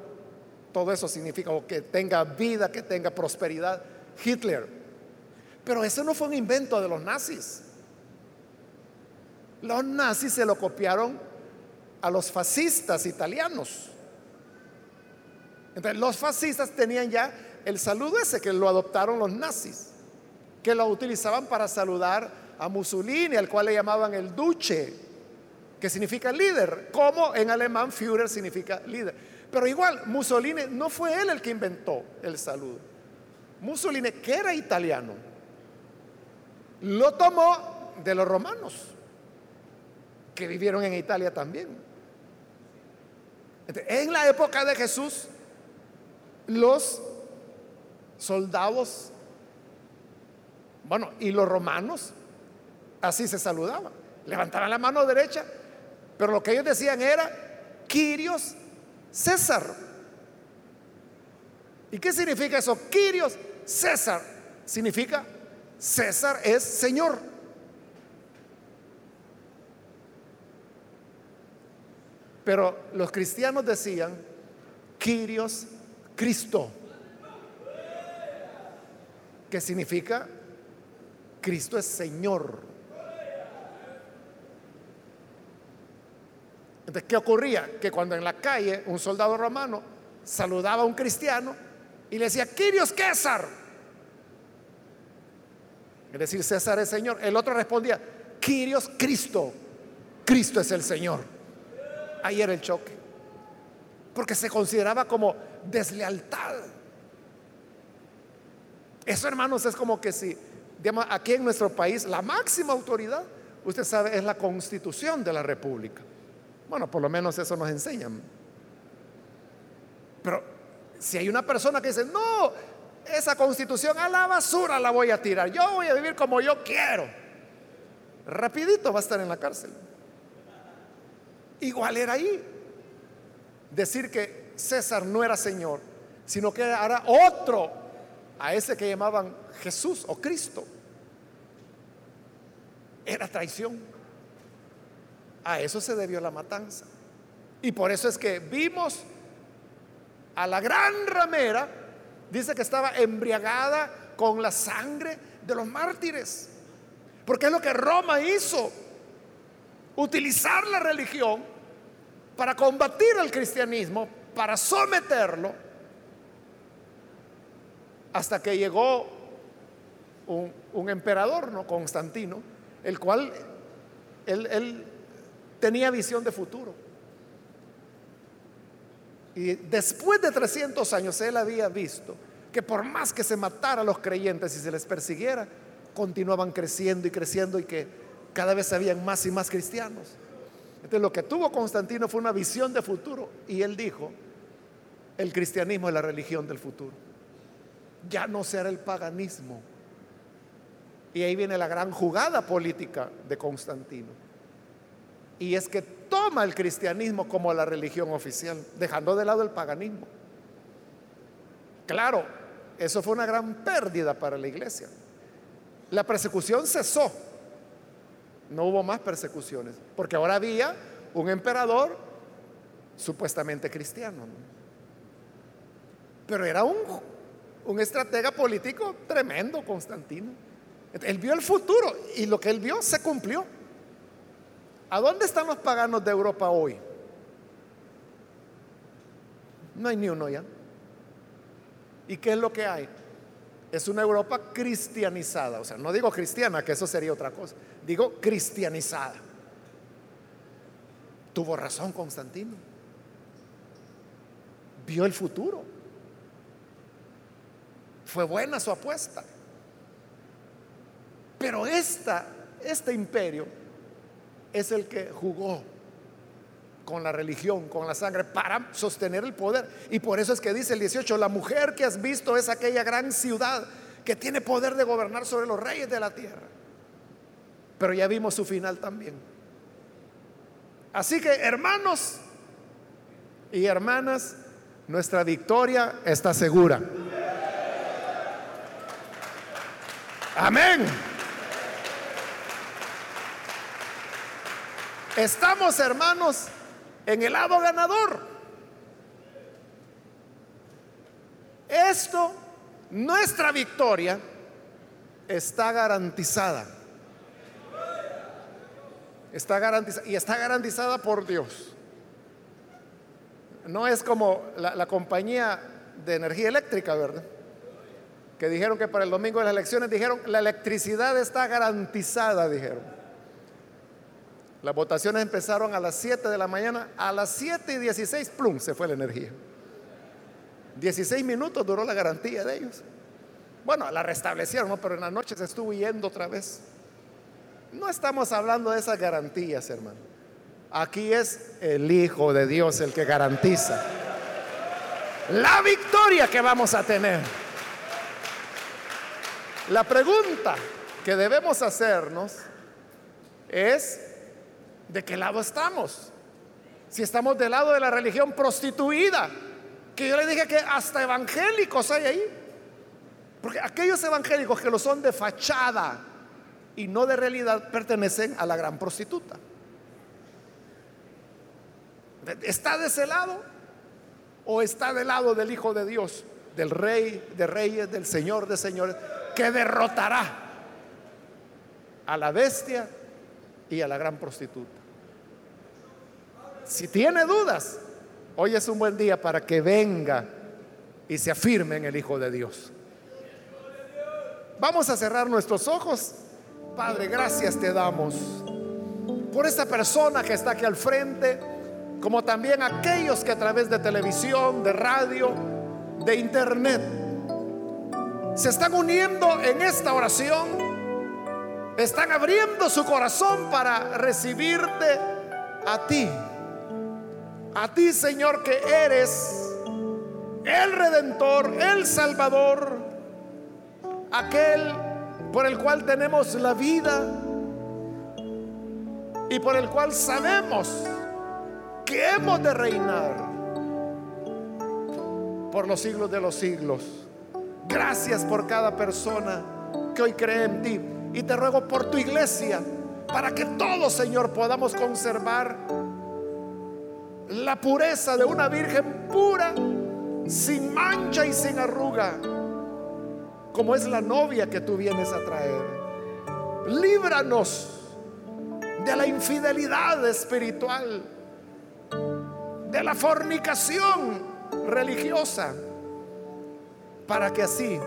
todo eso significa que tenga vida, que tenga prosperidad. Hitler, Pero eso no fue un invento de los nazis. Los nazis se lo copiaron a los fascistas italianos. Entonces los fascistas tenían ya el saludo ese que lo adoptaron los nazis, que lo utilizaban para saludar a Mussolini, al cual le llamaban el duce, que significa líder, como en alemán Führer significa líder. Pero igual, Mussolini no fue él el que inventó el saludo. Mussolini, que era italiano, lo tomó de los romanos, que vivieron en Italia también. En la época de Jesús, los soldados, bueno, y los romanos, así se saludaban. Levantaban la mano derecha, pero lo que ellos decían era, Quirios César. ¿Y qué significa eso? Quirios César. Significa César es Señor. Pero los cristianos decían, Quirios Cristo, que significa Cristo es Señor. ¿Qué ocurría? Que cuando en la calle un soldado romano saludaba a un cristiano y le decía, Quirios César, es decir, César es Señor, el otro respondía, Quirios Cristo, Cristo es el Señor. Ahí era el choque, porque se consideraba como deslealtad. Eso, hermanos, es como que si, aquí en nuestro país, la máxima autoridad, usted sabe, es la constitución de la República. Bueno, por lo menos eso nos enseñan. Pero si hay una persona que dice, no, esa constitución a la basura la voy a tirar, yo voy a vivir como yo quiero, rapidito va a estar en la cárcel. Igual era ahí. Decir que César no era Señor, sino que era otro a ese que llamaban Jesús o Cristo. Era traición. A eso se debió la matanza. Y por eso es que vimos a la gran ramera, dice que estaba embriagada con la sangre de los mártires. Porque es lo que Roma hizo, utilizar la religión para combatir al cristianismo, para someterlo hasta que llegó un, emperador, ¿no? Constantino, el cual él, tenía visión de futuro. Y después de 300 años él había visto que por más que se matara a los creyentes y se les persiguiera, continuaban creciendo y creciendo y que cada vez habían más y más cristianos. Entonces lo que tuvo Constantino fue una visión de futuro y él dijo, el cristianismo es la religión del futuro. Ya no será el paganismo. Y ahí viene la gran jugada política de Constantino. Y es que toma el cristianismo como la religión oficial, dejando de lado el paganismo. Claro, eso fue una gran pérdida para la iglesia. La persecución cesó. No hubo más persecuciones, porque ahora había un emperador supuestamente cristiano. Pero era un, un estratega político tremendo, Constantino. Él vio el futuro y lo que él vio se cumplió. ¿A dónde están los paganos de Europa hoy? No hay ni uno ya. ¿Y qué es lo que hay? Es una Europa cristianizada. O sea, no digo cristiana, que eso sería otra cosa. Digo cristianizada. Tuvo razón Constantino. Vio el futuro. Fue buena su apuesta. Pero esta, este imperio es el que jugó con la religión, con la sangre, para sostener el poder. Y por eso es que dice el 18, la mujer que has visto es aquella gran ciudad que tiene poder de gobernar sobre los reyes de la tierra. Pero ya vimos su final también. Así que hermanos y hermanas, nuestra victoria está segura. Amén. Estamos, hermanos, en el lado ganador. Esto, nuestra victoria, está garantizada. Está garantizada y está garantizada por Dios. No es como la, compañía de energía eléctrica, ¿verdad? Que dijeron que para el domingo de las elecciones dijeron la electricidad está garantizada, dijeron. Las votaciones empezaron a las 7 de la mañana, a las 7 y 16, plum, se fue la energía. 16 minutos duró la garantía de ellos. Bueno, la restablecieron, ¿no? pero en la noche se estuvo yendo otra vez. No estamos hablando de esas garantías, hermano. Aquí es el Hijo de Dios el que garantiza la victoria que vamos a tener. La pregunta que debemos hacernos es, ¿de qué lado estamos? Si estamos del lado de la religión prostituida, que yo le dije que hasta evangélicos hay ahí. Porque aquellos evangélicos que lo son de fachada y no de realidad pertenecen a la gran prostituta. ¿Está de ese lado? ¿O está del lado del Hijo de Dios, del Rey de Reyes, del Señor de Señores, que derrotará a la bestia y a la gran prostituta? Si tiene dudas, hoy es un buen día para que venga y se afirme en el Hijo de Dios. Vamos a cerrar nuestros ojos. Padre, gracias te damos por esta persona que está aquí al frente, como también aquellos que a través de televisión, de radio, de internet, se están uniendo en esta oración, están abriendo su corazón para recibirte a ti. A ti, Señor, que eres el redentor, el salvador, aquel por el cual tenemos la vida y por el cual sabemos que hemos de reinar por los siglos de los siglos. Gracias por cada persona que hoy cree en ti. Y te ruego por tu iglesia, para que todos, Señor, podamos conservar la pureza de una virgen pura, sin mancha y sin arruga como es la novia que tú vienes a traer. Líbranos de la infidelidad espiritual, de la fornicación religiosa, para que así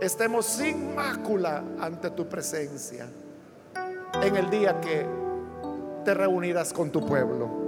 estemos sin mácula ante tu presencia en el día que te reunirás con tu pueblo.